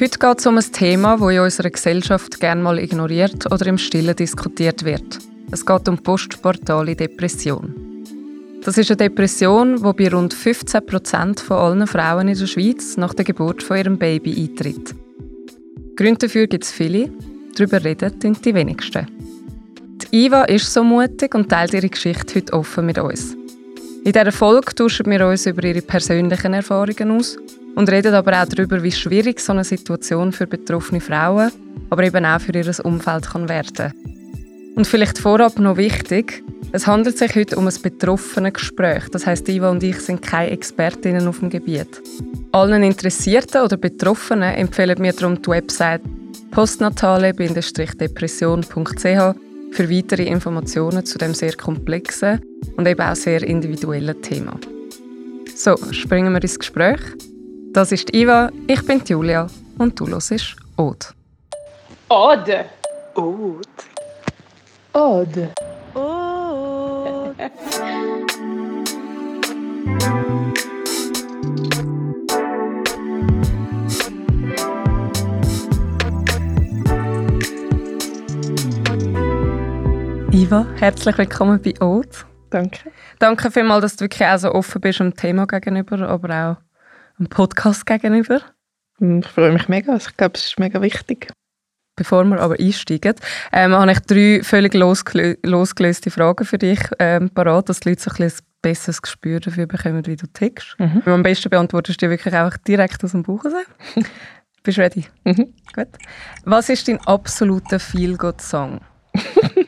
Heute geht es um ein Thema, das in unserer Gesellschaft gerne mal ignoriert oder im Stillen diskutiert wird. Es geht um postportale Depression. Das ist eine Depression, die bei rund 15 Prozent von allen Frauen in der Schweiz nach der Geburt von ihrem Baby eintritt. Gründe dafür gibt es viele, darüber reden die wenigsten. Die Iva ist so mutig und teilt ihre Geschichte heute offen mit uns. In dieser Folge tauschen wir uns über ihre persönlichen Erfahrungen aus und reden aber auch darüber, wie schwierig so eine Situation für betroffene Frauen, aber eben auch für ihr Umfeld kann werden. Und vielleicht vorab noch wichtig, es handelt sich heute um ein betroffenes Gespräch. Das heißt, Iva und ich sind keine Expertinnen auf dem Gebiet. Allen Interessierten oder Betroffenen empfehlen wir darum die Website postnatale-depression.ch für weitere Informationen zu dem sehr komplexen und eben auch sehr individuellen Thema. So, springen wir ins Gespräch. Das ist Iva, ich bin Julia und du hörst Ode. Ode. Ode. Ode. Ode. Iva, herzlich willkommen bei Ode. Danke. Danke vielmals, dass du wirklich auch so offen bist dem Thema gegenüber, aber auch dem Podcast gegenüber. Ich freue mich mega. Ich glaube, es ist mega wichtig. Bevor wir aber einsteigen, ähm, habe ich drei völlig losgelö losgelöste Fragen für dich ähm, parat, dass die Leute so ein, ein besseres Gespür dafür bekommen, wie du tickst. Mhm. Am besten beantwortest du die wirklich auch direkt aus dem Buch raus. Bist du ready? Mhm. Gut. Was ist dein absoluter Feel-Good-Song?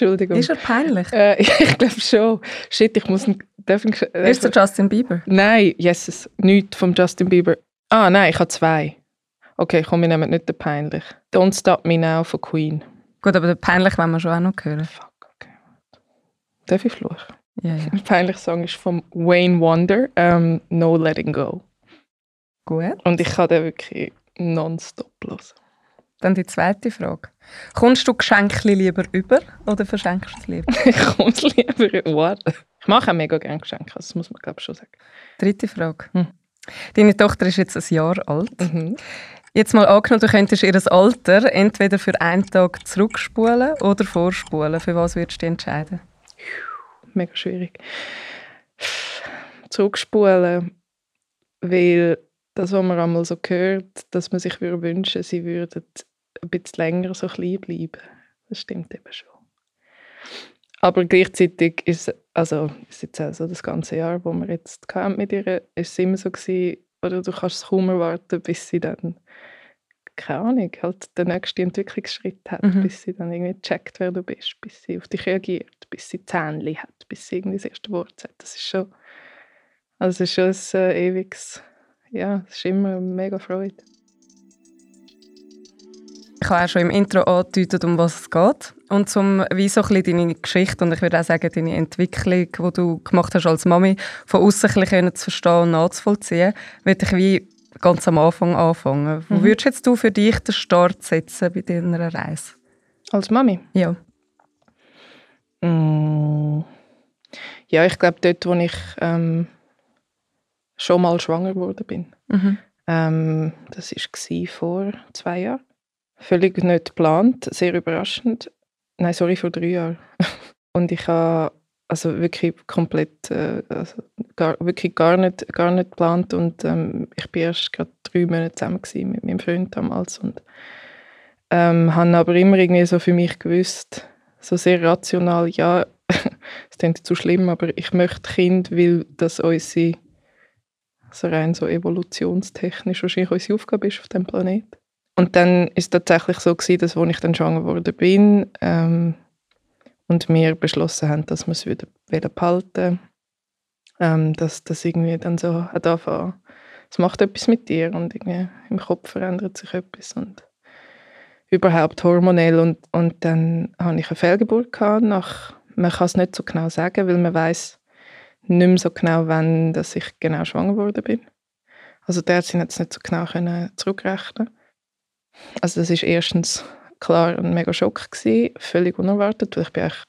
Entschuldigung. Ist er peinlich? Äh, ich glaube schon. Shit, ich muss... Darf ich, Ist der Justin Bieber? Nein, Jesus, nichts vom Justin Bieber. Ah, nein, ich habe zwei. Okay, komm, wir nehmen nicht den peinlich. Don't Stop Me Now von Queen. Gut, aber den peinlich wollen wir schon auch noch hören. Fuck, okay. Darf ich fluchen? Ja, ja. Der peinliche Song ist von Wayne Wonder, ähm, No Letting Go. Gut. Und ich kann den wirklich nonstop hören. Dann die zweite Frage. Kommst du Geschenke lieber über oder verschenkst du es lieber? ich komme es lieber warten. Ich mache auch mega gerne Geschenke, das muss man glaube ich schon sagen. Dritte Frage. Hm. Deine Tochter ist jetzt ein Jahr alt. Mhm. Jetzt mal angenommen, du könntest ihr Alter entweder für einen Tag zurückspulen oder vorspulen. Für was würdest du dich entscheiden? Mega schwierig. Zurückspulen, weil das, was man einmal so hört, dass man sich würde wünschen, sie würden ein bisschen länger so klein bleiben. Das stimmt eben schon. Aber gleichzeitig ist also ist jetzt also das ganze Jahr, wo wir jetzt hatten mit ihr, ist es immer so gewesen, oder du kannst es kaum erwarten, bis sie dann keine Ahnung, halt den nächsten Entwicklungsschritt hat, Mhm. bis sie dann irgendwie checkt, wer du bist, bis sie auf dich reagiert, bis sie Zähnchen hat, bis sie irgendwie das erste Wort sagt. Das ist schon, also es ist schon ein äh, ewiges, ja, es ist immer mega Freude. Ich habe auch schon im Intro angedeutet, um was es geht. Und zum wie so ein bisschen deine Geschichte und ich würde auch sagen, deine Entwicklung, die du gemacht hast als Mami, von außen ein bisschen zu verstehen und nachzuvollziehen, würde ich wie ganz am Anfang anfangen. Wo Mhm. würdest jetzt du für dich den Start setzen bei deiner Reise? Als Mami? Ja. Mm. Ja, ich glaube dort, wo ich ähm, schon mal schwanger geworden bin. Mhm. Ähm, das war vor zwei Jahren. Völlig nicht geplant, sehr überraschend. Nein, sorry, vor drei Jahren. Und ich habe also wirklich komplett, äh, also gar, wirklich gar nicht, gar nicht geplant. Und ähm, ich war erst gerade drei Monate zusammen mit meinem Freund damals. Und ähm, habe aber immer irgendwie so für mich gewusst, so sehr rational, ja, es klingt zu schlimm, aber ich möchte Kind, weil das unsere, so rein so evolutionstechnisch wahrscheinlich unsere Aufgabe ist auf dem Planeten. Und dann ist es tatsächlich so gewesen, dass, als ich dann schwanger geworden bin ähm, und wir beschlossen haben, dass wir es wieder wollen behalten ähm, dass das irgendwie dann so hat angefangen, es macht etwas mit dir und irgendwie im Kopf verändert sich etwas und überhaupt hormonell und, und dann hatte ich eine Fehlgeburt gehabt nach, man kann es nicht so genau sagen, weil man weiß nicht mehr so genau, wann dass ich genau schwanger geworden bin. Also der hat es nicht so genau können zurückrechnen. Also das ist erstens klar ein mega Schock gewesen, völlig unerwartet, weil ich bin eigentlich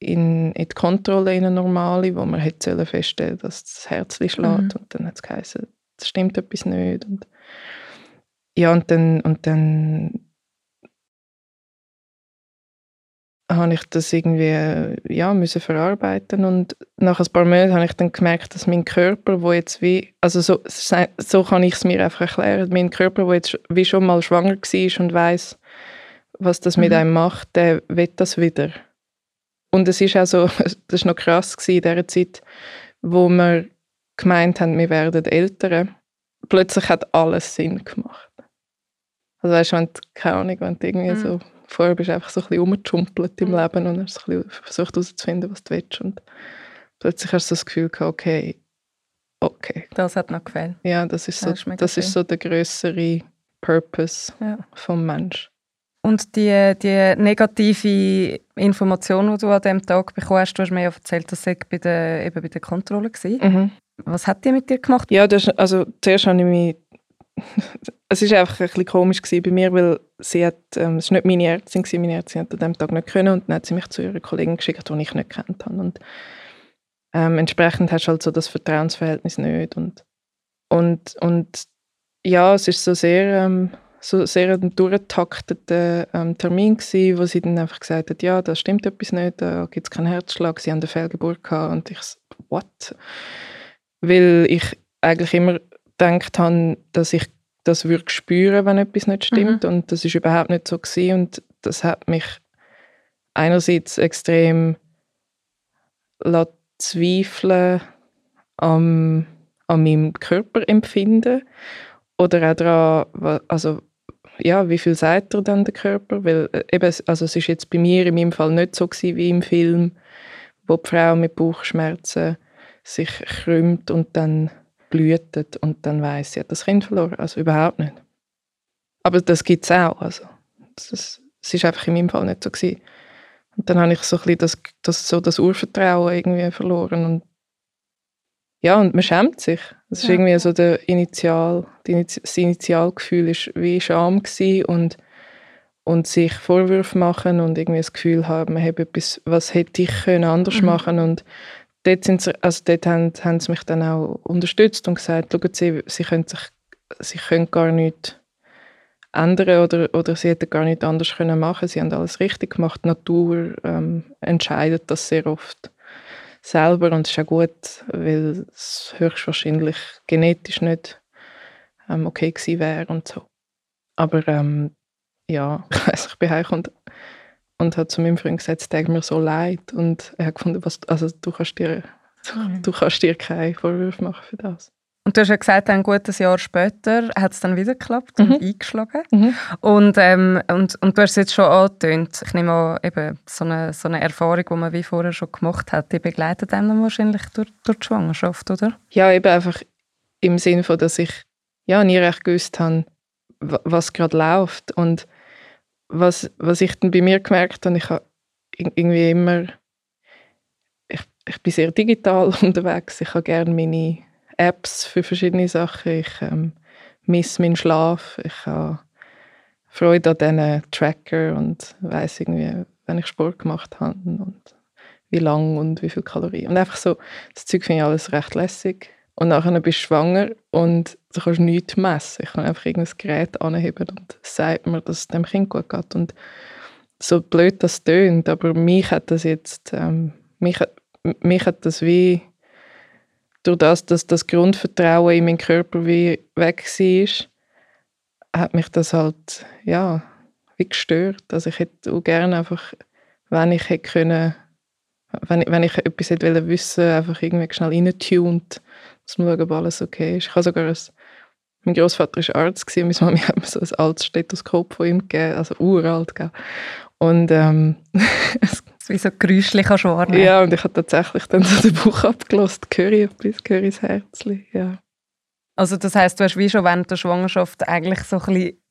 in, in die Kontrolle in eine normale, wo man hätte feststellen, dass das Herz schlägt Mhm. und dann hat es geheißen, es stimmt etwas nicht und ja, und dann, und dann habe ich das irgendwie ja, müssen verarbeiten und nach ein paar Monaten habe ich dann gemerkt, dass mein Körper, wo jetzt wie, also so, so kann ich es mir einfach erklären, mein Körper, wo jetzt wie schon mal schwanger war und weiß, was das mhm. mit einem macht, der will das wieder. Und es ist auch so, das war noch krass gewesen in dieser Zeit, wo wir gemeint haben, wir werden älter. Plötzlich hat alles Sinn gemacht. Also weißt du, wenn du, keine Ahnung, wenn du irgendwie mhm. so vorher bist du einfach so ein bisschen rumgejumpelt im mhm. Leben und hast ein bisschen versucht herauszufinden, was du willst. Und plötzlich hast du das Gefühl gehabt, okay, okay. Das hat noch gefällt. Ja, das ist, das so, ist das ist so der größere Purpose ja. vom Mensch. Und die, die negative Information, die du an diesem Tag bekommen hast, du hast mir ja erzählt, dass sie bei der, eben bei der Kontrolle war. Mhm. Was hat die mit dir gemacht? Ja, das, also zuerst habe ich mich es war einfach ein bisschen komisch bei mir, weil sie hat, ähm, es war nicht meine Ärztin, meine Ärztin hat an diesem Tag nicht können und dann hat sie mich zu ihrer Kollegin geschickt, die ich nicht kennt habe. Und ähm, entsprechend hast du halt so das Vertrauensverhältnis nicht und, und, und ja, es ist so sehr, ähm, so sehr ein durchgetakteter ähm, Termin gewesen, wo sie dann einfach gesagt hat, ja, da stimmt etwas nicht, da gibt es keinen Herzschlag, sie haben eine Fehlgeburt gehabt und ich so, what? Weil ich eigentlich immer gedacht habe, dass ich das würde spüren, wenn etwas nicht stimmt. Mhm. Und das ist überhaupt nicht so gewesen. Und das hat mich einerseits extrem zweifeln am, an meinem Körperempfinden oder auch daran, also ja, wie viel sagt er dann der Körper? Weil äh, eben, also es ist jetzt bei mir in meinem Fall nicht so gewesen wie im Film, wo die Frau mit Bauchschmerzen sich krümmt und dann blühtet und dann weiß sie, hat das Kind verloren. Also überhaupt nicht. Aber das gibt es auch. Also, das, das ist einfach in meinem Fall nicht so gewesen. Und dann habe ich so ein bisschen das, das, so das Urvertrauen irgendwie verloren. Und ja, und man schämt sich. Das ist irgendwie so der Initial, das Initialgefühl ist wie Scham gewesen und, und sich Vorwürfe machen und irgendwie das Gefühl haben, man hätte etwas, was hätte ich können anders mhm. machen und dort, sind sie, also dort haben, haben sie mich dann auch unterstützt und gesagt, schauen Sie, Sie können, sich, sie können gar nichts ändern oder, oder sie hätten gar nicht anders können machen Sie haben alles richtig gemacht. Die Natur ähm, entscheidet das sehr oft selber und das ist auch gut, weil es höchstwahrscheinlich genetisch nicht ähm, okay gewesen wäre und so. Aber ähm, ja, ich weiss, ich bin heimgekommen hat zu meinem Freund gesagt, es tut mir so leid. Und er hat gefunden, was, also du kannst dir, mhm. du kannst dir keine Vorwürfe machen für das. Und du hast ja gesagt, ein gutes Jahr später hat es dann wieder geklappt mhm. und eingeschlagen. Mhm. Und, ähm, und, und du hast es jetzt schon angetönt. Ich nehme an, eben so eine, so eine Erfahrung, die man wie vorher schon gemacht hat, die begleitet einem dann wahrscheinlich durch, durch die Schwangerschaft, oder? Ja, eben einfach im Sinne von, dass ich ja nie recht gewusst habe, was gerade läuft. Und was, was ich dann bei mir gemerkt habe, ich habe irgendwie immer, ich, ich bin sehr digital unterwegs, ich habe gerne meine Apps für verschiedene Sachen, ich ähm, misse meinen Schlaf, ich habe Freude an diesen Tracker und weiß irgendwie, wenn ich Sport gemacht habe und wie lang und wie viele Kalorien. Und einfach so, das Zeug finde ich alles recht lässig. Und nachher bist du schwanger und du kannst nichts messen. Ich kann einfach irgendein Gerät anheben und sagt mir, dass es dem Kind gut geht. Und so blöd das tönt, aber mich hat das jetzt, ähm, mich, mich hat das wie, durch das, dass das Grundvertrauen in meinen Körper wie weg war, hat mich das halt, ja, wie gestört. Also ich hätte auch gerne einfach, wenn ich hätte können, wenn, wenn ich etwas hätte wissen einfach irgendwie schnell reintuned dass wir schauen, ob alles okay ist. Ich habe sogar ein, mein Großvater war Arzt gewesen, meine Mami hat mir so ein altes Stethoskop von ihm gegeben, also uralt, gell. Und ähm, wie so geräuschlich kannst wahrnehmen. Ja, und ich habe tatsächlich dann so den Buch abgelost, höre ich etwas, höre ich das Herzchen, ja. Also das heißt, du hast wie schon während der Schwangerschaft eigentlich so ein bisschen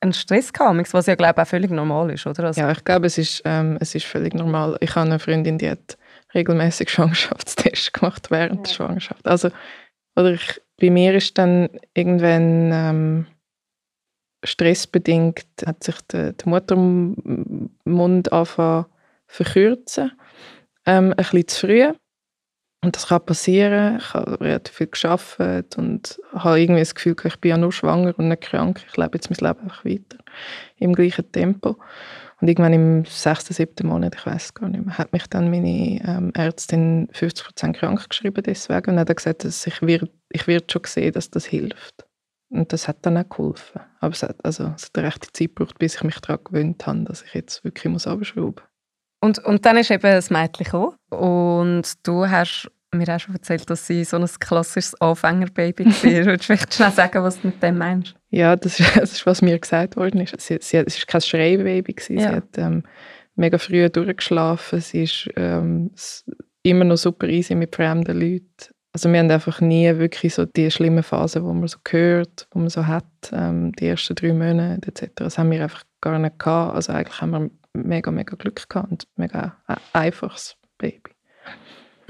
einen Stress gehabt, was ja glaube ich auch völlig normal ist, oder? Also ja, ich glaube, es ist, ähm, es ist völlig normal. Ich habe eine Freundin, die hat regelmäßig Schwangerschaftstests gemacht während ja. der Schwangerschaft. Also, oder ich, bei mir ist dann irgendwann ähm, stressbedingt hat sich der, der Muttermund angefangen verkürzen, ähm, ein bisschen zu früh. Und das kann passieren. Ich habe relativ viel geschafft und habe irgendwie das Gefühl, ich bin ja nur schwanger und nicht krank. Ich lebe jetzt mein Leben einfach weiter im gleichen Tempo. Und irgendwann im sechsten, siebten Monat, ich weiß gar nicht mehr, hat mich dann meine ähm, Ärztin 50% krank geschrieben deswegen und hat gesagt, dass ich wird, ich wird schon sehen, dass das hilft. Und das hat dann auch geholfen. Aber es hat, also, es hat eine rechte Zeit gebraucht, bis ich mich daran gewöhnt habe, dass ich jetzt wirklich muss abschrauben muss. Und, und dann ist eben das Mädchen gekommen. Und du hast mir auch schon erzählt, dass sie so ein klassisches Anfängerbaby war. Würdest du vielleicht schnell sagen, was du mit dem meinst? Ja, das ist, das ist was mir gesagt worden ist. Sie, sie, es war kein Schreibaby. Ja. Sie hat ähm, mega früh durchgeschlafen. Sie ist ähm, immer noch super easy mit fremden Leuten. Also wir haben einfach nie wirklich so die schlimmen Phasen, wo man so hört, wo man so hat, ähm, die ersten drei Monate etc. Das haben wir einfach gar nicht gehabt. Also eigentlich haben wir mega, mega Glück gehabt und mega einfaches Baby.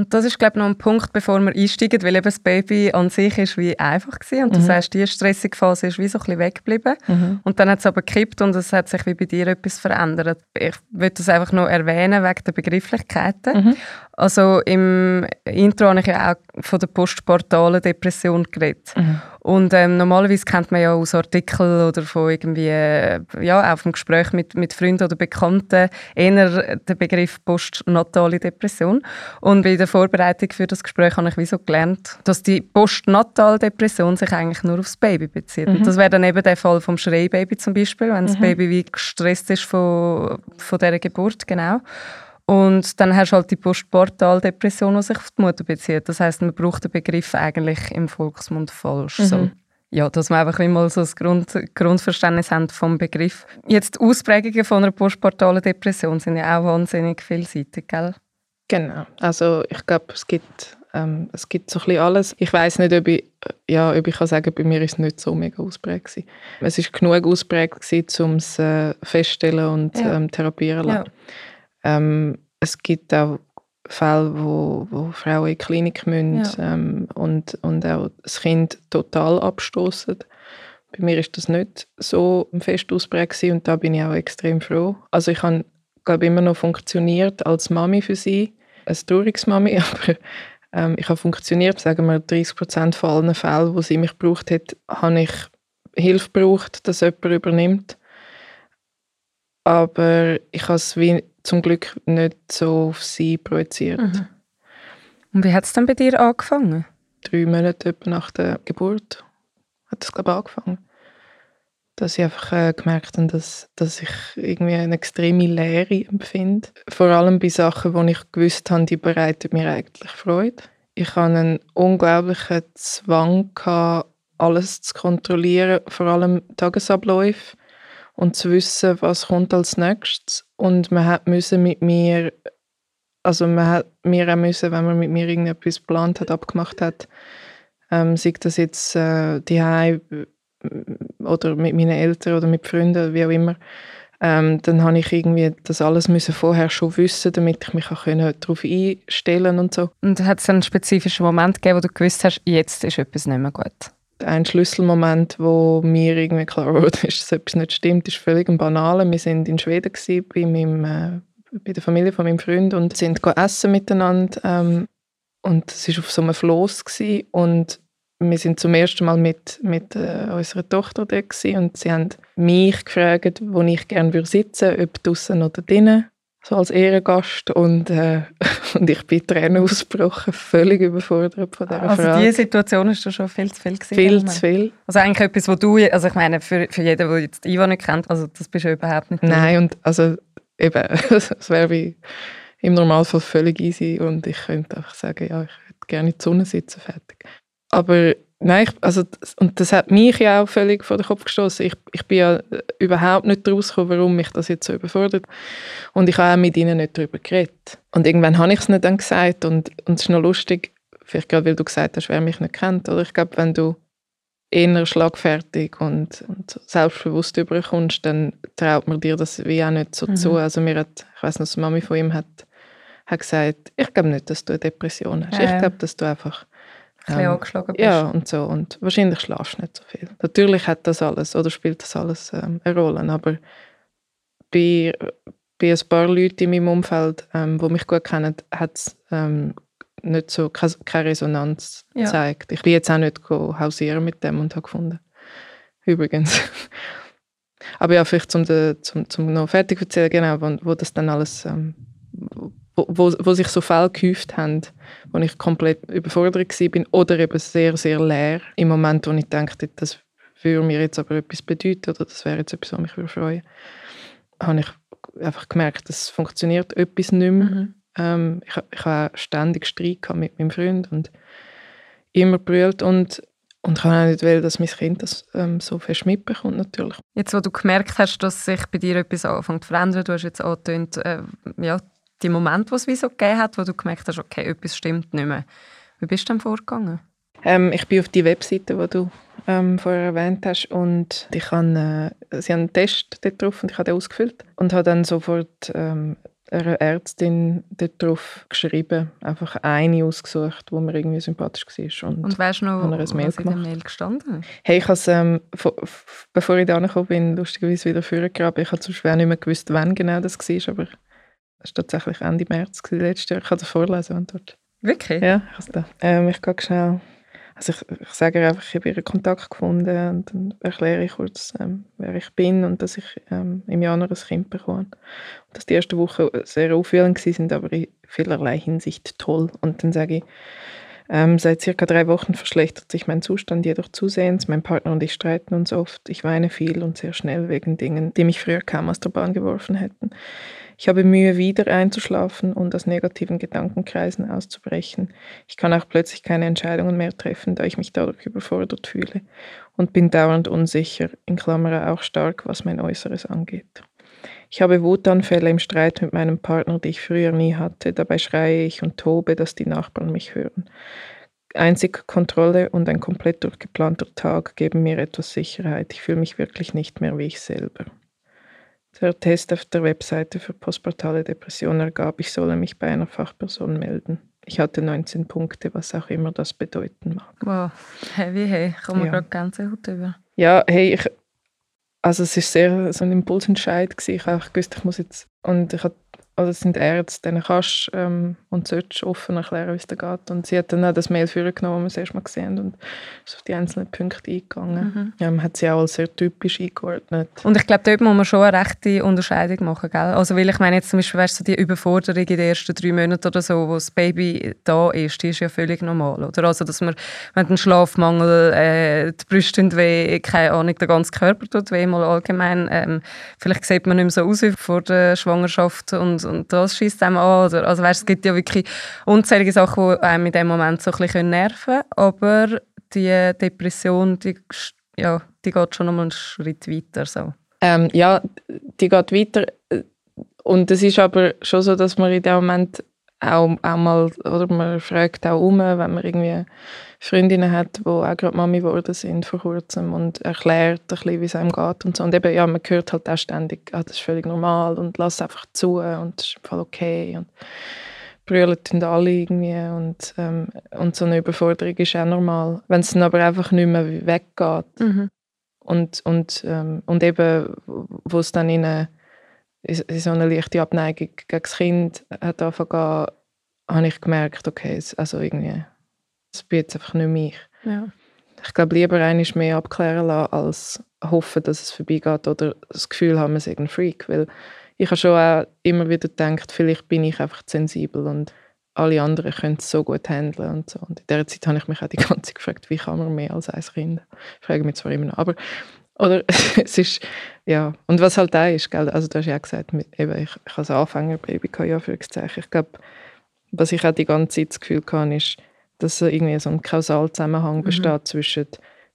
Und das ist, glaube ich, noch ein Punkt, bevor wir einsteigen, weil eben das Baby an sich ist wie einfach war. Und mhm. du sagst, die stressige Phase ist wie so ein bisschen weggeblieben. Mhm. Und dann hat es aber gekippt und es hat sich wie bei dir etwas verändert. Ich würde das einfach noch erwähnen, wegen der Begrifflichkeiten. Mhm. Also im Intro habe ich ja auch von der postportalen Depression geredet. Mhm. Und ähm, normalerweise kennt man ja aus Artikeln oder von irgendwie, äh, ja, auch vom Gespräch mit, mit Freunden oder Bekannten eher den Begriff postnatale Depression. Und bei der Vorbereitung für das Gespräch habe ich wie so gelernt, dass die postnatale Depression sich eigentlich nur aufs Baby bezieht. Mhm. Und das wäre dann eben der Fall vom Schreibaby zum Beispiel, wenn mhm. das Baby wie gestresst ist von, von dieser Geburt, genau. Und dann hast du halt die Postportaldepression, die sich auf die Mutter bezieht. Das heißt, man braucht den Begriff eigentlich im Volksmund falsch. Mhm. So. Ja, dass wir einfach mal so das Grund, Grundverständnis haben vom Begriff. Jetzt die Ausprägungen von einer postportalen Depression sind ja auch wahnsinnig vielseitig, gell? Genau. Also ich glaube, es gibt, ähm, es gibt so ein bisschen alles. Ich weiß nicht, ob ich, ja, ob ich kann sagen, bei mir ist es nicht so mega ausprägt gewesen. Es ist genug ausprägt um es äh, feststellen und ja. ähm, therapieren zu lassen. Ja. Ähm, es gibt auch Fälle, wo, wo Frauen in die Klinik müssen ja. ähm, und, und auch das Kind total abstoßen. Bei mir ist das nicht so fest ausprägt und da bin ich auch extrem froh. Also ich habe, glaube immer noch funktioniert als Mami für sie, als Trauungsmami, aber ähm, ich habe funktioniert, sagen wir 30 Prozent von allen Fällen, wo sie mich gebraucht hat, habe ich Hilfe gebraucht, dass jemand übernimmt. Aber ich habe es wie zum Glück nicht so auf sie projiziert. Mhm. Und wie hat es dann bei dir angefangen? Drei Monate nach der Geburt hat es glaube ich angefangen. Dass ich einfach äh, gemerkt habe, dass, dass ich irgendwie eine extreme Leere empfinde. Vor allem bei Sachen, wo ich gewusst habe, die bereiten mir eigentlich Freude. Ich hatte einen unglaublichen Zwang, gehabt, alles zu kontrollieren, vor allem Tagesabläufe und zu wissen, was kommt als nächstes. Und man hat müssen mit mir, also man hat mir auch müssen, wenn man mit mir irgendetwas geplant hat, abgemacht hat, ähm, sei das jetzt äh, die oder mit meinen Eltern oder mit Freunden, wie auch immer, ähm, dann habe ich irgendwie das alles müssen vorher schon wissen, damit ich mich auch darauf einstellen und so. Und hat es einen spezifischen Moment gegeben, wo du gewusst hast, jetzt ist etwas nicht mehr gut? Ein Schlüsselmoment, wo mir irgendwie klar wurde, dass etwas nicht stimmt, ist völlig ein banaler. Wir sind in Schweden gewesen, bei, meinem, äh, bei der Familie von meinem Freund und sind essen miteinander. Ähm, und es war auf so einem Floß gewesen, und wir sind zum ersten Mal mit, mit äh, unserer Tochter dort gewesen, und sie haben mich gefragt, wo ich gerne sitzen würde, ob draußen oder drinnen so als Ehrengast und, äh, und ich bin Tränen ausgebrochen, völlig überfordert von dieser also Frage. Also diese Situation ist da schon viel zu viel gewesen? Viel zu viel. Also eigentlich etwas, wo du, also ich meine, für, für jeden, der jetzt Iva nicht kennt, also das bist du überhaupt nicht. Nein, und also eben, es wäre wie im Normalfall völlig easy und ich könnte einfach sagen, ja, ich hätte gerne in die Sonne sitzen, fertig. Aber Nein, ich, also, und das hat mich ja auch völlig vor den Kopf gestoßen. Ich, ich bin ja überhaupt nicht rausgekommen, warum mich das jetzt so überfordert. Und ich habe auch mit ihnen nicht darüber geredet. Und irgendwann habe ich es nicht dann gesagt. Und, und es ist noch lustig, vielleicht gerade weil du gesagt hast, wer mich nicht kennt. Oder ich glaube, wenn du eher schlagfertig und, und selbstbewusst überkommst, dann traut man dir das wie auch nicht so mhm. zu. Also mir hat, ich weiß noch, die Mami von ihm hat, hat gesagt, ich glaube nicht, dass du eine Depression hast. Ja. Ich glaube, dass du einfach bisschen ähm, angeschlagen bist. Ja, und so. Und wahrscheinlich schlafst du nicht so viel. Natürlich hat das alles, oder spielt das alles ähm, eine Rolle, aber bei, bei ein paar Leuten in meinem Umfeld, ähm, die mich gut kennen, hat es ähm, nicht so, keine, keine Resonanz Ja. zeigt. Ich bin jetzt auch nicht hausieren mit dem und habe gefunden. Übrigens. Aber ja, vielleicht zum, de, zum, zum noch fertig zu erzählen, genau, wo, wo das dann alles, ähm, wo, wo, wo sich so Fälle gehäuft haben, wo ich komplett überfordert war oder eben sehr, sehr leer. Im Moment, wo ich dachte, das würde mir jetzt aber etwas bedeuten oder das wäre jetzt etwas, was mich würde freuen habe ich einfach gemerkt, es funktioniert etwas nicht mehr. Mhm. Ähm, ich, ich habe ständig Streit mit meinem Freund und immer brüllt und und ich kann auch nicht wollen, dass mein Kind das ähm, so fest mitbekommt natürlich. Jetzt, wo du gemerkt hast, dass sich bei dir etwas anfängt zu verändern, du hast jetzt angetönt, äh, ja, die Momente, die es wie so gegeben hat, wo du gemerkt hast, okay, etwas stimmt nicht mehr. Wie bist du dann vorgegangen? Ähm, ich bin auf die Webseite, die du ähm, vorher erwähnt hast und ich habe, äh, sie haben einen Test dort drauf und ich habe den ausgefüllt und habe dann sofort ähm, einer Ärztin dort drauf geschrieben, einfach eine ausgesucht, wo mir irgendwie sympathisch war. Und, Und weißt du noch, Habe ein Mail was in der gemacht? Mail gestanden? Hey, ich has, ähm, bevor ich da angekommen bin, lustigerweise wieder vorgegraben. Ich habe zum schwer nicht mehr gewusst, wann genau das war, aber es war tatsächlich Ende März letztes Jahr. Ich kann es vorlesen, wenn dort. Wirklich? Ja, ich da. Ähm, ich gehe schnell. Also ich, ich sage ihr einfach, ich habe ihren Kontakt gefunden und dann erkläre ich kurz, ähm, wer ich bin und dass ich ähm, im Januar ein Kind bekomme. Und dass die ersten Wochen sehr aufwühlend sind, aber in vielerlei Hinsicht toll. Und dann sage ich, ähm, seit circa drei Wochen verschlechtert sich mein Zustand jedoch zusehends. Mein Partner und ich streiten uns oft. Ich weine viel und sehr schnell wegen Dingen, die mich früher kaum aus der Bahn geworfen hätten. Ich habe Mühe, wieder einzuschlafen und aus negativen Gedankenkreisen auszubrechen. Ich kann auch plötzlich keine Entscheidungen mehr treffen, da ich mich dadurch überfordert fühle und bin dauernd unsicher, in Klammer auch stark, was mein Äußeres angeht. Ich habe Wutanfälle im Streit mit meinem Partner, die ich früher nie hatte. Dabei schreie ich und tobe, dass die Nachbarn mich hören. Einzig Kontrolle und ein komplett durchgeplanter Tag geben mir etwas Sicherheit. Ich fühle mich wirklich nicht mehr wie ich selber. Der Test auf der Webseite für postpartale Depression ergab, ich solle mich bei einer Fachperson melden. Ich hatte 19 Punkte, was auch immer das bedeuten mag. Wow, heavy, hey. Ich komme Ja. gerade Gänsehaut über. Ja, hey, ich, also es ist sehr so ein Impulsentscheid gewesen. Ich habe gewusst, ich muss jetzt und ich habe, also es sind Ärzte, denen kannst ähm, und solltest offen erklären, wie es da geht. Und sie hat dann auch das Mail vorgenommen, das wir das erste Mal gesehen haben und ist auf die einzelnen Punkte eingegangen. Mhm. Ähm, hat sie auch als sehr typisch eingeordnet. Und ich glaube, dort muss man schon eine rechte Unterscheidung machen, gell? Also, weil ich meine jetzt zum Beispiel, weißt du, die Überforderung in den ersten drei Monaten oder so, wo das Baby da ist, die ist ja völlig normal, oder? Also, dass man, wenn ein Schlafmangel, äh, die Brüste tun weh, keine Ahnung, der ganze Körper tut weh, mal allgemein, ähm, vielleicht sieht man nicht mehr so aus wie vor der Schwangerschaft und, und das schießt einem an, oder? Also, weißt, es gibt ja wirklich unzählige Sachen, die einem in dem Moment so ein bisschen nerven können, aber die Depression, die, ja, die geht schon noch mal einen Schritt weiter, so. Ähm, ja, die geht weiter. Und es ist aber schon so, dass man in dem Moment auch, auch mal, oder man fragt auch um, wenn man irgendwie Freundinnen hat, die auch gerade Mami geworden sind vor kurzem und erklärt ein bisschen, wie es einem geht und so. Und eben, ja, man hört halt auch ständig, ah, das ist völlig normal und lass einfach zu und das ist im Fall okay und brüllen tun alle irgendwie und, ähm, und so eine Überforderung ist auch normal. Wenn es dann aber einfach nicht mehr weggeht, Mhm. und, und, ähm, und eben, wo es dann in, eine, in so eine leichte Abneigung gegen das Kind hat angefangen, habe ich gemerkt, okay, es, also irgendwie, es bin jetzt einfach nicht mich. Ja. Ich glaube, lieber einmal mehr abklären lassen, als hoffen, dass es vorbeigeht oder das Gefühl haben, man sei ein Freak. Weil ich habe schon auch immer wieder gedacht, vielleicht bin ich einfach sensibel und alle anderen können es so gut handeln und so. Und in dieser Zeit habe ich mich auch die ganze Zeit gefragt, wie kann man mehr als ein Kind? Ich frage mich zwar immer noch, aber oder es ist, ja, und was halt da ist, gell? also du hast ja auch gesagt, mit, eben, ich, ich als Anfängerbaby kann ja Anführungszeichen, ich glaube, was ich auch die ganze Zeit das Gefühl hatte, ist, dass irgendwie so ein Kausalzusammenhang besteht zwischen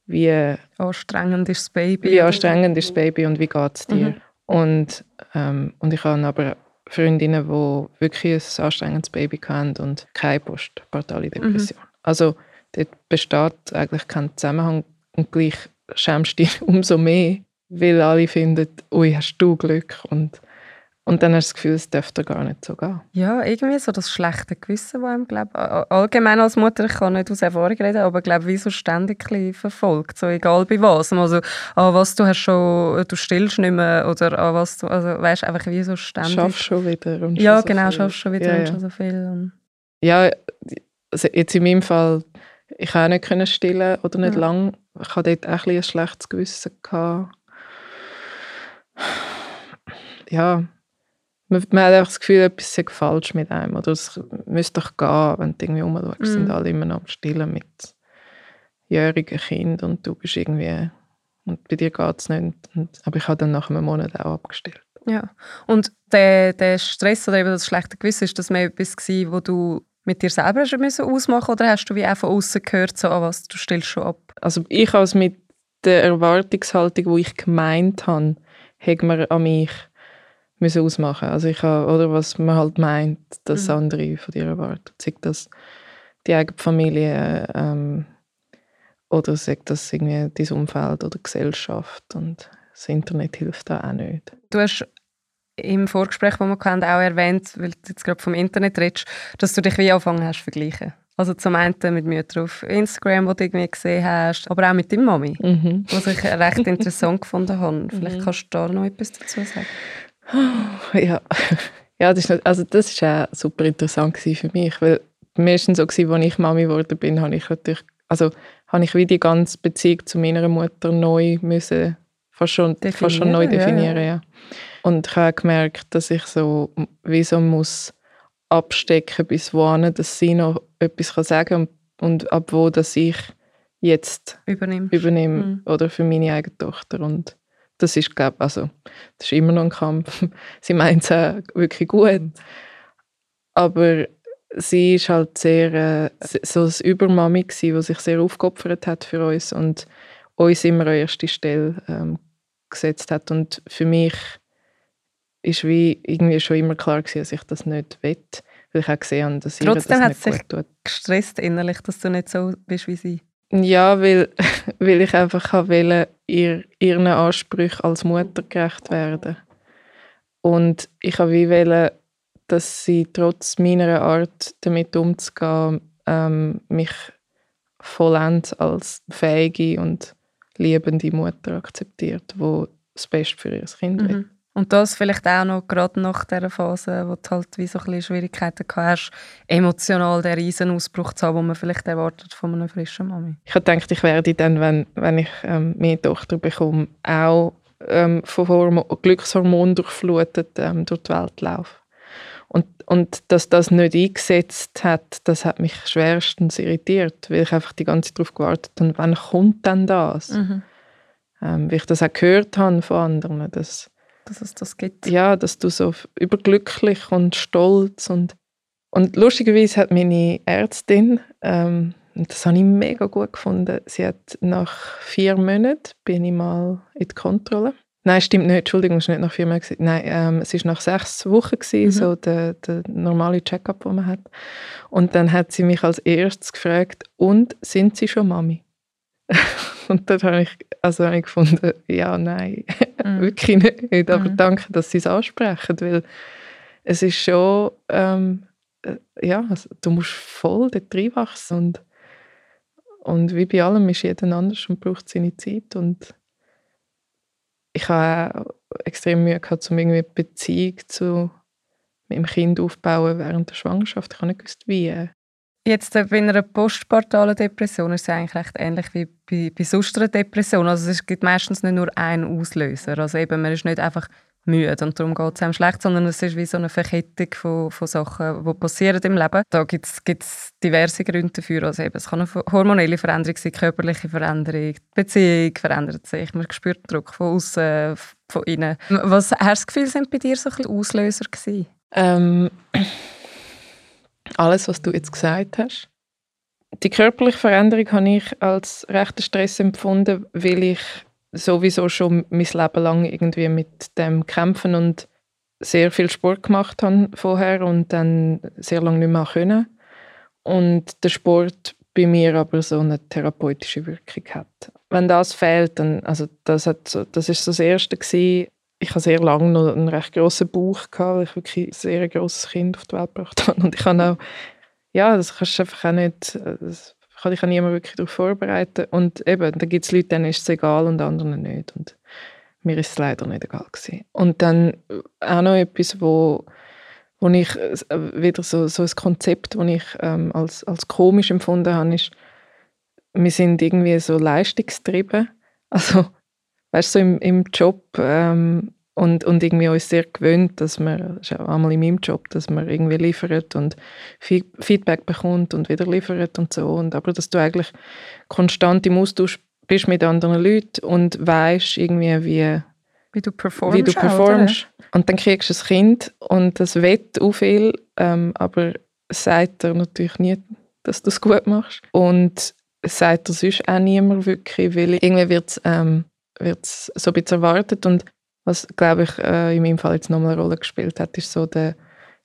wie, Anstrengend ist das Baby. wie anstrengend ist das Baby und wie geht es dir. Mhm. Und, ähm, und ich habe aber Freundinnen, die wirklich ein anstrengendes Baby hatten und keine postpartale Depression. Also dort besteht eigentlich kein Zusammenhang und gleich schämst du dich umso mehr, weil alle finden, ui, hast du Glück und, und dann hast du das Gefühl, es dürfte gar nicht so gehen. Ja, irgendwie so das schlechte Gewissen, das einem, glaub, a- allgemein als Mutter, ich kann nicht aus Erfahrung reden, aber glaube wie so ständig verfolgt, so egal bei was. Also, an was du hast schon, du stillst nicht mehr oder an was du, also weißt einfach wie so ständig. Schaffst schon wieder. Und ja, schon so genau, viel. schaffst schon wieder ja, und ja. schon so viel. Ja, also jetzt in meinem Fall, ich konnte auch nicht stillen oder nicht Mhm. lang. Ich hatte dort auch ein, ein schlechtes Gewissen. Gehabt. Ja, man, man hat einfach das Gefühl, etwas sei falsch mit einem. Oder es müsste doch gehen, wenn du irgendwie rumschaust, Mhm. sind alle immer noch am Stillen mit jährigen Kindern und du bist irgendwie, und bei dir geht es nicht. Und, aber ich habe dann nach einem Monat auch abgestellt. Ja. Und der, der Stress oder eben das schlechte Gewissen, ist das mehr etwas gewesen, wo du mit dir selber hast müssen ausmachen oder hast du wie auch von außen gehört, so, ah, was, du stellst schon ab? Also ich als mit der Erwartungshaltung, die ich gemeint habe, hätte man an mich müssen ausmachen. Also ich habe, oder was man halt meint, dass Mhm. andere von dir erwarten. Sei das die eigene Familie ähm, oder sei das irgendwie dein Umfeld oder Gesellschaft und das Internet hilft da auch nicht. Du hast im Vorgespräch, das wir hatten, auch erwähnt, weil du jetzt gerade vom Internet redest, dass du dich wie angefangen hast zu vergleichen. Also zum einen mit Müttern auf Instagram, die du irgendwie gesehen hast, aber auch mit deiner Mami, Mhm. was ich recht interessant gefunden habe. Vielleicht Mhm. kannst du da noch etwas dazu sagen. Ja, ja das, ist, nicht- also das ist auch super interessant für mich, weil meistens so gewesen, als ich Mami geworden bin, habe ich natürlich, also habe ich wie die ganze Beziehung zu meiner Mutter neu müssen, fast schon, fast schon neu Definieren, ja, ja. Und ich habe gemerkt, dass ich so wie so muss abstecken bis wohin, dass sie noch etwas kann sagen und, und ab wo, dass ich jetzt Übernimmst. übernehme Mhm. oder für meine eigene Tochter. Und das ist glaube also das ist immer noch ein Kampf. Sie meint es auch wirklich gut. Aber sie ist halt sehr äh, so ein Übermami gsi die sich sehr aufgeopfert hat für uns und uns immer an erste Stelle ähm, gesetzt hat. Und für mich ist wie irgendwie schon immer klar gewesen, dass ich das nicht will weil ich auch gesehen habe, dass ihr das Trotzdem hat nicht es sich gut tut. Gestresst innerlich, dass du nicht so bist wie sie. Ja, weil, weil ich einfach wollte, ihr, ihren Ansprüchen als Mutter gerecht werden. Und ich habe wie wollen, dass sie trotz meiner Art, damit umzugehen, ähm, mich vollends als fähige und liebende Mutter akzeptiert, wo das Beste für ihr Kind will. Und das vielleicht auch noch gerade nach dieser Phase, wo du halt wie so ein bisschen Schwierigkeiten hast, emotional den Riesenausbruch zu haben, den man vielleicht erwartet von einer frischen Mami. Ich habe gedacht, ich werde dann, wenn, wenn ich ähm, meine Tochter bekomme, auch ähm, von Hormo Glückshormonen durchflutet ähm, durch die Welt laufen. Und, und dass das nicht eingesetzt hat, das hat mich schwerstens irritiert, weil ich einfach die ganze Zeit darauf gewartet habe, wann kommt denn das? Mhm. Ähm, wie ich das auch gehört habe von anderen, dass, Dass es das gibt. ja, dass du so überglücklich und stolz und und lustigerweise hat meine Ärztin ähm, und das habe ich mega gut gefunden. Sie hat nach vier Monaten bin ich mal in die Kontrolle. Nein, stimmt nicht. Entschuldigung, es war nicht nach vier Monaten. Nein, ähm, es war nach sechs Wochen, gewesen, Mhm. so der, der normale Check-up, den man hat. Und dann hat sie mich als erstes gefragt, und sind Sie schon Mami? und dann habe ich, also habe ich gefunden, ja, nein, Mhm. wirklich nicht. Aber Mhm. danke, dass Sie es ansprechen, weil es ist schon, ähm, äh, ja, also, du musst voll dort reinwachsen und, und wie bei allem ist jeder anders und braucht seine Zeit und ich habe auch extrem Mühe gehabt, um irgendwie eine Beziehung zu meinem Kind aufzubauen während der Schwangerschaft. Ich habe nicht gewusst, wie. Jetzt äh, bei einer postpartalen Depression ist es eigentlich recht ähnlich wie bei, bei sonst einer Depression. Also es gibt meistens nicht nur einen Auslöser. Also eben, man ist nicht einfach müde und darum geht es einem schlecht, sondern es ist wie so eine Verkettung von, von Sachen, die passieren im Leben. Da gibt es diverse Gründe dafür. Also eben, es kann eine hormonelle Veränderung sein, körperliche Veränderung, die Beziehung verändert sich, man spürt Druck von außen, von innen. Was hast du das Gefühl, sind bei dir so ein bisschen Auslöser gewesen? Ähm, alles, was du jetzt gesagt hast. Die körperliche Veränderung habe ich als rechten Stress empfunden, weil ich sowieso schon mein Leben lang irgendwie mit dem kämpfen und sehr viel Sport gemacht habe vorher und dann sehr lange nicht mehr können. Und der Sport bei mir aber so eine therapeutische Wirkung hat. Wenn das fehlt, dann, also das, hat so, das ist so das Erste gewesen. Ich habe sehr lange noch einen recht grossen Bauch gehabt, weil ich wirklich ein sehr grosses Kind auf die Welt gebracht habe. Und ich habe auch, ja, das kannst du einfach auch nicht, das kann ich auch niemand wirklich darauf vorbereiten. Und eben, da gibt es Leute, denen ist es egal und anderen nicht. Und mir ist es leider nicht egal gewesen. Und dann auch noch etwas, wo, wo ich wieder so, so ein Konzept, das ich ähm, als, als komisch empfunden habe, ist, wir sind irgendwie so leistungstrieben. Also, weißt du, so im, im Job ähm, und, und irgendwie uns sehr gewöhnt, dass man, das ist auch einmal in meinem Job, dass man irgendwie liefert und Feedback bekommt und wieder liefert und so. Und, aber dass du eigentlich konstant im Austausch bist mit anderen Leuten und weißt irgendwie, wie, wie du performst. Wie du performst. Auch, und dann kriegst du ein Kind und das wett auch viel, ähm, aber sagt er natürlich nie, dass du es gut machst. Und sagt er sonst auch niemand wirklich, weil irgendwie wird es ähm, so ein bisschen erwartet und was, glaube ich, äh, in meinem Fall jetzt nochmal eine Rolle gespielt hat, ist so der,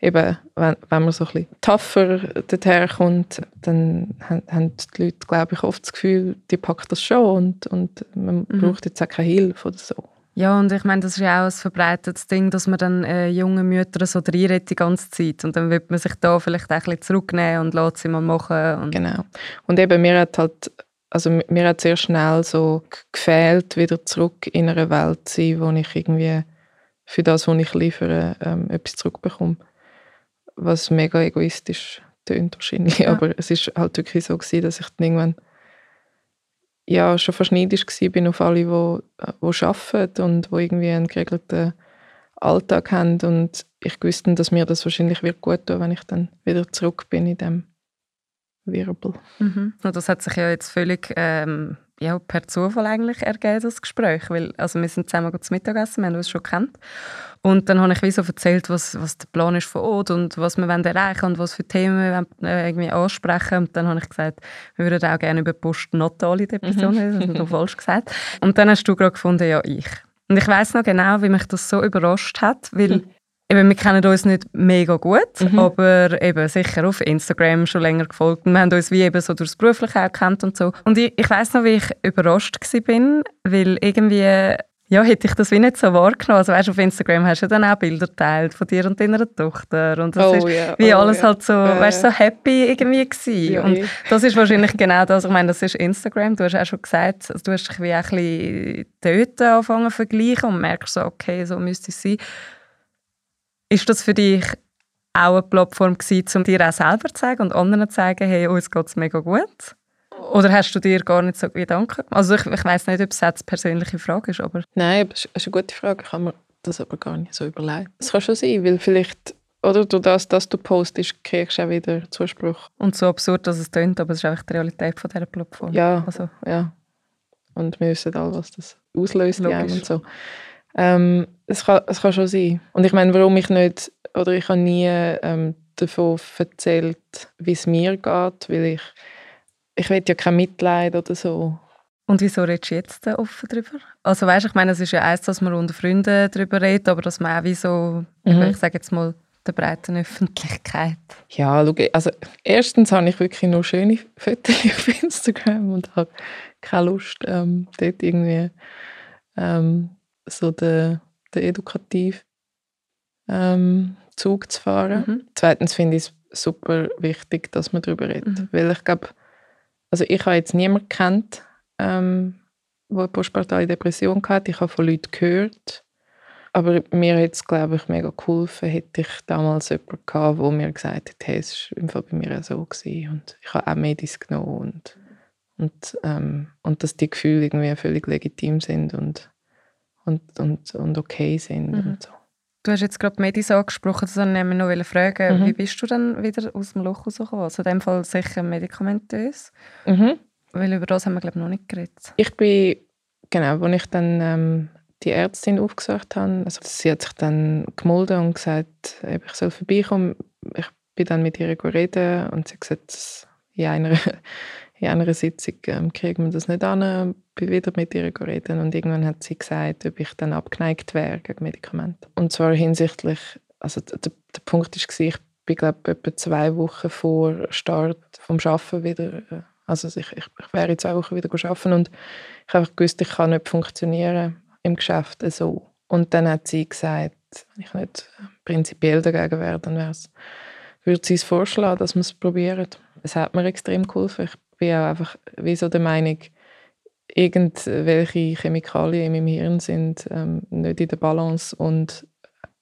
eben, wenn, wenn man so ein bisschen tougher dorthin dann haben, haben die Leute, glaube ich, oft das Gefühl, die packt das schon und, und man mhm. braucht jetzt auch keine Hilfe oder so. Ja, und ich meine, das ist ja auch ein verbreitetes Ding, dass man dann äh, junge Mütter so reinredet die ganze Zeit und dann wird man sich da vielleicht auch ein bisschen zurücknehmen und lässt sie mal machen. Und genau. Und eben, mir hat halt, also mir hat sehr schnell so gefehlt, wieder zurück in einer Welt zu sein, wo ich irgendwie für das, was ich liefere, ähm, etwas zurückbekomme. Was mega egoistisch tönt wahrscheinlich, ja. aber es ist halt wirklich so gewesen, dass ich dann irgendwann ja, schon fast neidisch bin auf alle, die, die arbeiten und die irgendwie einen geregelten Alltag haben. Und ich wusste, dass mir das wahrscheinlich wird gut tun, wenn ich dann wieder zurück bin in dem Wirbel. Mhm. Und das hat sich ja jetzt völlig ähm, ja, per Zufall eigentlich ergeben, das Gespräch. Weil, also wir sind zusammen zum Mittagessen, wir haben uns schon kennt. Und dann habe ich wie so erzählt, was, was der Plan ist von Ort und was wir wollen erreichen und was für Themen wir wollen, äh, irgendwie ansprechen. Und dann habe ich gesagt, wir würden auch gerne über postnatale Depressionen, mhm. das habe ich falsch gesagt. Und dann hast du gerade gefunden, ja, ich. Und ich weiß noch genau, wie mich das so überrascht hat, weil mhm. Eben, wir kennen uns nicht mega gut, mhm. aber eben sicher auf Instagram schon länger gefolgt. Und wir haben uns wie eben so durchs Berufliche auch kennt und so. Und ich, ich weiß noch, wie ich überrascht war, weil irgendwie ja, hätte ich das wie nicht so wahrgenommen. Also weißt, auf Instagram hast du dann auch Bilder geteilt von dir und deiner Tochter und das oh, ist yeah. wie oh, alles yeah. halt so, äh. weißt, so happy irgendwie gewesen. Ja, und das ist wahrscheinlich genau das, ich meine, das ist Instagram, du hast auch schon gesagt, also du hast dich wie ein bisschen dort angefangen zu vergleichen und merkst so, okay, so müsste es sein. Ist das für dich auch eine Plattform gewesen, um dir auch selber zu sagen und anderen zu sagen, hey, uns geht es mega gut? Oder hast du dir gar nicht so Gedanken gemacht? Also ich, ich weiß nicht, ob es jetzt eine persönliche Frage ist, aber... Nein, das ist eine gute Frage. Ich habe mir das aber gar nicht so überlegt. Es kann schon sein, weil vielleicht... Oder durch das, dass du postest, kriegst du auch wieder Zuspruch. Und so absurd, dass es klingt, aber es ist einfach die Realität von dieser Plattform. Ja, also. ja. Und wir wissen alle, was das auslöst und so. Ähm, es, kann, es kann schon sein. Und ich meine, warum ich nicht, oder ich habe nie ähm, davon erzählt, wie es mir geht, weil ich, ich will ja kein Mitleid oder so. Und wieso redest du jetzt offen darüber? Also weißt, ich meine, es ist ja eins, dass man unter Freunden darüber redet, aber dass man auch wie so, mhm. ich sage jetzt mal, der breiten Öffentlichkeit. Ja, schau, also erstens habe ich wirklich nur schöne Fotos auf Instagram und habe keine Lust, ähm, dort irgendwie ähm, so den, den edukativ ähm, Zug zu fahren. Mhm. Zweitens finde ich es super wichtig, dass man darüber redet. Mhm. Weil ich glaube, also ich habe jetzt niemanden kennt, ähm, der eine postpartale Depression hatte. Ich habe von Leuten gehört. Aber mir hat es, glaube ich, mega geholfen, hätte ich damals jemanden gehabt, der mir gesagt hat, hey, es war im Fall bei mir auch so. Gewesen. Und ich habe auch Medis genommen. Und, und, ähm, und dass die Gefühle irgendwie völlig legitim sind und und, und, und okay sind. Mhm. Und so. Du hast jetzt gerade Medis angesprochen, das wollte ich noch fragen. Mhm. Wie bist du dann wieder aus dem Loch rausgekommen? Also in dem Fall sicher medikamentös. Mhm. Weil über das haben wir, glaube ich, noch nicht geredet. Ich bin, genau, als ich dann ähm, die Ärztin aufgesucht habe, also sie hat sich dann gemolden und gesagt, ich soll vorbeikommen. Ich bin dann mit ihr reden und sie hat gesagt, in einer in einer Sitzung ähm, kriegen wir das nicht an, bin wieder mit ihr reden und irgendwann hat sie gesagt, ob ich dann abgeneigt wäre gegen Medikamente. Und zwar hinsichtlich, also der, der Punkt war, ich bin glaube etwa zwei Wochen vor Start vom Arbeiten wieder, äh, also ich, ich, ich wäre in zwei Wochen wieder arbeiten und ich habe gewusst, ich kann nicht funktionieren im Geschäft so. Und dann hat sie gesagt, wenn ich nicht prinzipiell dagegen wäre, dann wäre es, würde sie es vorschlagen, dass wir es probieren. Es hat mir extrem geholfen. Ich bin auch einfach wie so der Meinung, irgendwelche Chemikalien in meinem Hirn sind ähm, nicht in der Balance und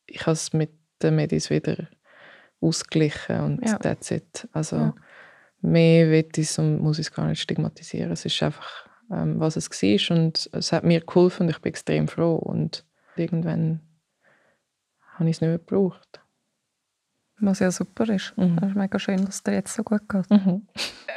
ich habe es mit den Medis wieder ausgeglichen und Ja. that's it. Also Ja. mehr will ich es und muss ich es gar nicht stigmatisieren. Es ist einfach, ähm, was es war und es hat mir geholfen und ich bin extrem froh und irgendwann habe ich es nicht mehr gebraucht. Was ja super ist. Mhm. Das ist mega schön, dass es dir jetzt so gut geht. Mhm.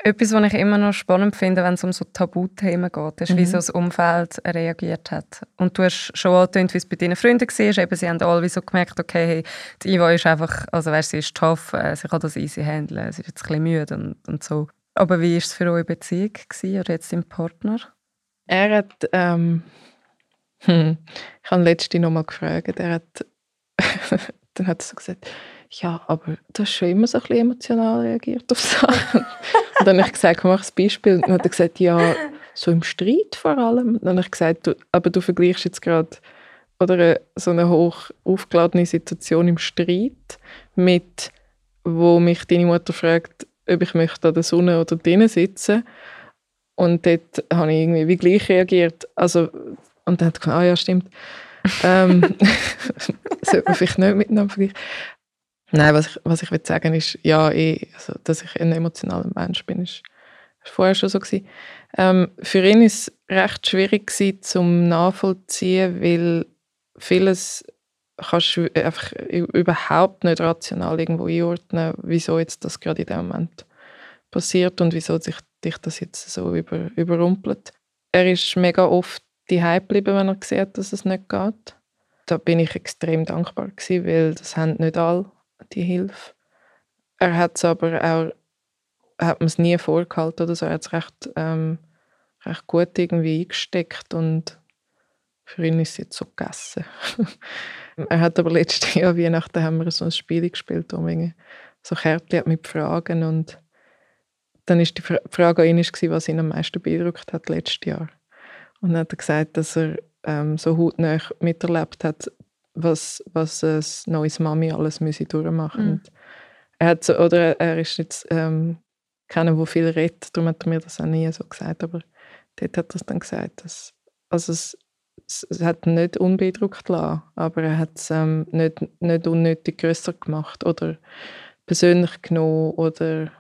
Etwas, was ich immer noch spannend finde, wenn es um so Tabuthemen geht, ist, wie Mhm. so das Umfeld reagiert hat. Und du hast schon angetönt, wie es bei deinen Freunden war. Eben, sie haben alle wie so gemerkt, okay, hey, die Iva ist einfach, also weißt, sie ist tough, äh, sie kann das easy handeln, sie ist jetzt ein bisschen müde und, und so. Aber wie war es für eure Beziehung gewesen, oder jetzt dein Partner? Er hat, ähm, hm, ich habe letzte noch mal gefragt, er hat, dann hat er so gesagt, ja, aber du hast schon immer so ein bisschen emotional reagiert auf Sachen. und dann habe ich gesagt, mach ein Beispiel. Und dann hat er gesagt, ja, so im Streit vor allem. Und dann habe ich gesagt, du, aber du vergleichst jetzt gerade oder eine, so eine hoch aufgeladene Situation im Streit mit, wo mich deine Mutter fragt, ob ich möchte an der Sonne oder drinnen sitzen und dort habe ich irgendwie wie gleich reagiert. Also, und dann hat er gesagt, ah ja, stimmt. ähm, sollte man vielleicht nicht miteinander vergleichen. Nein, was ich, was ich will sagen ist, ja, eh, also, dass ich ein emotionaler Mensch bin, ist, ist vorher schon so gewesen. Ähm, für ihn ist es recht schwierig gewesen, zum nachvollziehen, weil vieles kannst du einfach überhaupt nicht rational irgendwo einordnen, wieso jetzt das gerade in dem Moment passiert und wieso sich dich das jetzt so über, überrumpelt. Er ist mega oft die geblieben, wenn er gesehen hat, dass es nicht geht. Da bin ich extrem dankbar gewesen, weil das haben nicht alle die Hilfe. Er hat es aber auch, hat mir es nie vorgehalten oder so. Er hat es recht, ähm, recht gut irgendwie eingesteckt und für ihn ist es jetzt so gegessen. er hat aber letztes Jahr Weihnachten haben wir so ein Spiel gespielt, wo man so Kärtchen hat mit Fragen und dann ist die Fra- Frage an ihn was ihn am meisten beeindruckt hat letztes Jahr. Und dann hat er gesagt, dass er ähm, so hautnah miterlebt hat, was, was ein neues Mami alles müsse durchmachen. Mhm. Er hat so, oder er ist jetzt ähm, keiner, der viel redet, darum hat er mir das auch nie so gesagt, aber dort hat er es dann gesagt, dass, also es, es, es hat ihn nicht unbeeindruckt lassen, aber er hat es ähm, nicht, nicht unnötig grösser gemacht oder persönlich genommen oder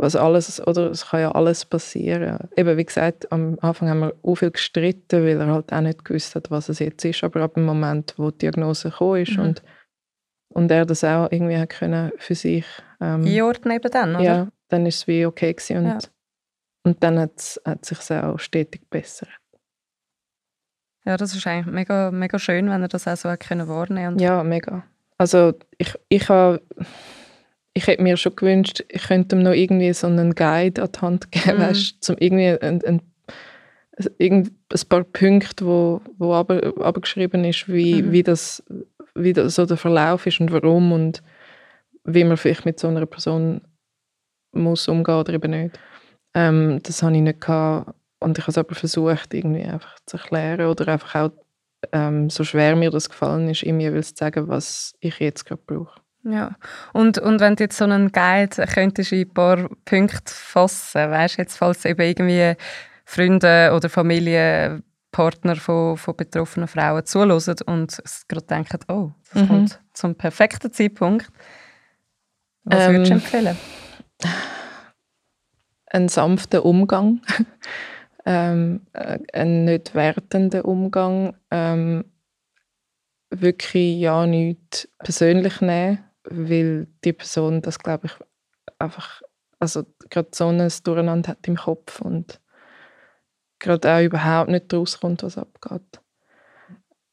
was alles, oder es kann ja alles passieren. Eben, wie gesagt, am Anfang haben wir auch viel gestritten, weil er halt auch nicht gewusst hat, was es jetzt ist, aber ab dem Moment, wo die Diagnose gekommen ist Mhm. und, und er das auch irgendwie hat können für sich ähm, Einordnen eben dann, oder? ja, dann ist es wie okay gewesen und, Ja. und dann hat's, hat es sich auch stetig bessert. Ja, das ist eigentlich mega, mega schön, wenn er das auch so hat können wahrnehmen und Ja, mega. Also ich, ich habe ich hätte mir schon gewünscht, ich könnte ihm noch irgendwie so einen Guide an die Hand geben, Mhm. weißt, zum irgendwie ein, ein, irgend, ein paar Punkte, wo, wo aber, abgeschrieben ist, wie, Mhm. wie, das, wie das so der Verlauf ist und warum und wie man vielleicht mit so einer Person muss umgehen oder eben nicht. Ähm, das habe ich nicht gehabt und ich habe es aber versucht, irgendwie einfach zu erklären oder einfach auch, ähm, so schwer mir das gefallen ist, ihm jeweils zu sagen, was ich jetzt gerade brauche. Ja, und, und wenn du jetzt so einen Guide könntest in ein paar Punkte fassen, weißt jetzt falls eben irgendwie Freunde oder Familie, Partner von, von betroffenen Frauen zuhören und gerade denken, oh, das Mhm. kommt zum perfekten Zeitpunkt. Was Ähm, würdest du empfehlen? Ein sanfter Umgang, ähm, äh, ein nicht wertender Umgang, ähm, wirklich ja nicht persönlich nehmen, weil die Person das, glaube ich, einfach, also gerade so ein Durcheinander hat im Kopf und gerade auch überhaupt nicht rauskommt, was abgeht.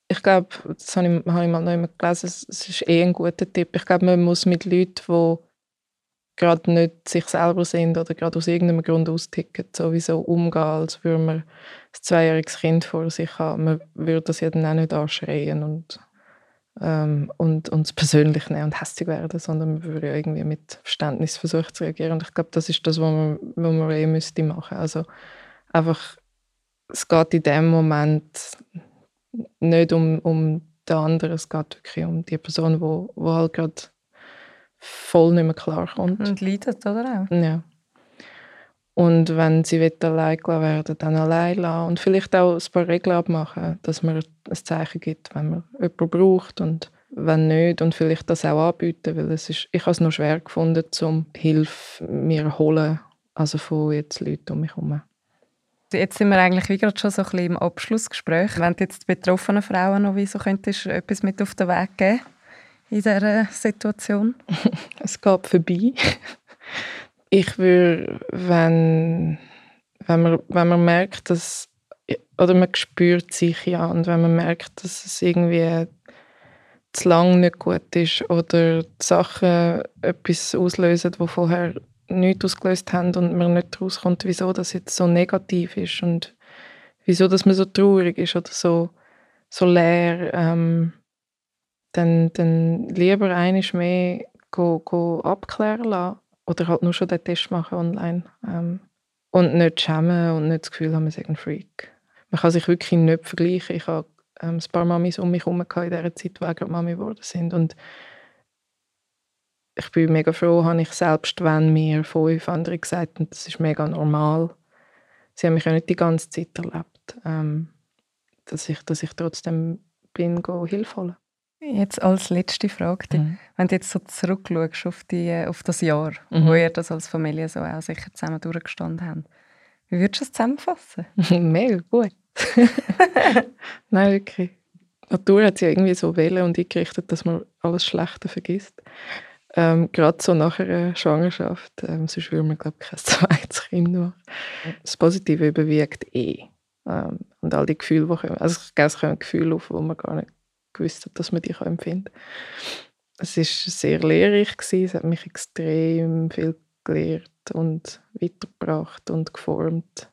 Ich glaube, das habe ich, habe ich mal noch immer gelesen, es ist eh ein guter Tipp. Ich glaube, man muss mit Leuten, die gerade nicht sich selber sind oder gerade aus irgendeinem Grund austicken, sowieso umgehen, als würde man ein zweijähriges Kind vor sich haben. Man würde das ja dann auch nicht anschreien und, ähm, und uns persönlich nehmen und hässlich werden, sondern man würde ja irgendwie mit Verständnis versuchen zu reagieren. Und ich glaube, das ist das, was man, was man eh müsste machen. Also einfach, es geht in dem Moment nicht um, um den anderen, es geht wirklich um die Person, wo, wo halt gerade voll nicht mehr klarkommt. Und leidet, oder auch? Ja. Und wenn sie allein gelassen werden, dann allein lassen. Und vielleicht auch ein paar Regeln abmachen, dass man ein Zeichen gibt, wenn man jemanden braucht und wenn nicht und vielleicht das auch anbieten, weil es ist, ich habe es noch schwer gefunden, um Hilfe mir holen, also von jetzt Leuten um mich herum. Jetzt sind wir eigentlich wie gerade schon so ein bisschen im Abschlussgespräch. Wenn du jetzt die betroffenen Frauen noch wie so könntest etwas mit auf den Weg geben in dieser Situation? es geht vorbei. Ich würde, wenn, wenn, man, wenn man merkt, dass oder man spürt sich ja und wenn man merkt, dass es irgendwie zu lang nicht gut ist oder die Sachen etwas auslösen, die vorher nichts ausgelöst haben und man nicht rauskommt, wieso das jetzt so negativ ist und wieso dass man so traurig ist oder so, so leer, ähm, dann, dann lieber einiges mehr go, go abklären lassen oder halt nur schon den Test machen online ähm, und nicht schämen und nicht das Gefühl haben, man sei ein Freak. Man kann sich wirklich nicht vergleichen. Ich habe ähm, ein paar Mamis um mich herum in dieser Zeit, die gerade Mami geworden sind und ich bin mega froh, habe ich selbst, wenn mir fünf andere gesagt haben, das ist mega normal. Sie haben mich ja nicht die ganze Zeit erlebt, ähm, dass, ich, dass ich trotzdem bin, go Hilfe holen. Jetzt als letzte Frage, mhm. wenn du jetzt so zurückschaust auf, die, auf das Jahr, mhm. wo ihr das als Familie so auch sicher zusammen durchgestanden habt, wie würdest du es zusammenfassen? mega gut. Nein, wirklich. Die Natur hat sich irgendwie so wählen und eingerichtet, dass man alles Schlechte vergisst. Ähm, Gerade so nach einer Schwangerschaft, ähm, sonst würde man, glaube ich, kein zweites Kind machen. Das Positive überwiegt eh. Ähm, und all die Gefühle, die kommen. Also ich glaube, es kommen Gefühle auf, die man gar nicht gewusst hat, dass man die empfinden kann. Es war sehr lehrreich, gewesen. es hat mich extrem viel gelehrt und weitergebracht und geformt.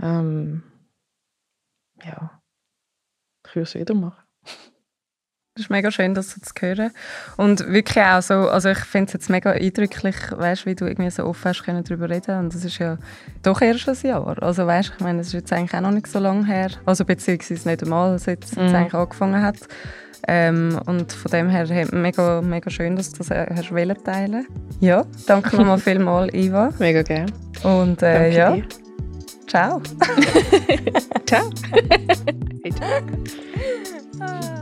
Ähm, ja, ich würde es wieder machen. Das ist mega schön, das zu hören. Und wirklich auch so, also ich finde es jetzt mega eindrücklich, weißt, wie du irgendwie so offen hast können darüber reden und das ist ja doch erst ein Jahr. Also weißt, ich meine, es ist jetzt eigentlich auch noch nicht so lange her, also beziehungsweise nicht einmal, seit es mhm. eigentlich angefangen hat. Ähm, und von dem her mega, mega schön, dass du das äh, hast wollen teilen. Ja, danke nochmal vielmals, Iva. Mega gerne. Und äh, ja, dir. ciao. ciao. hey, ciao.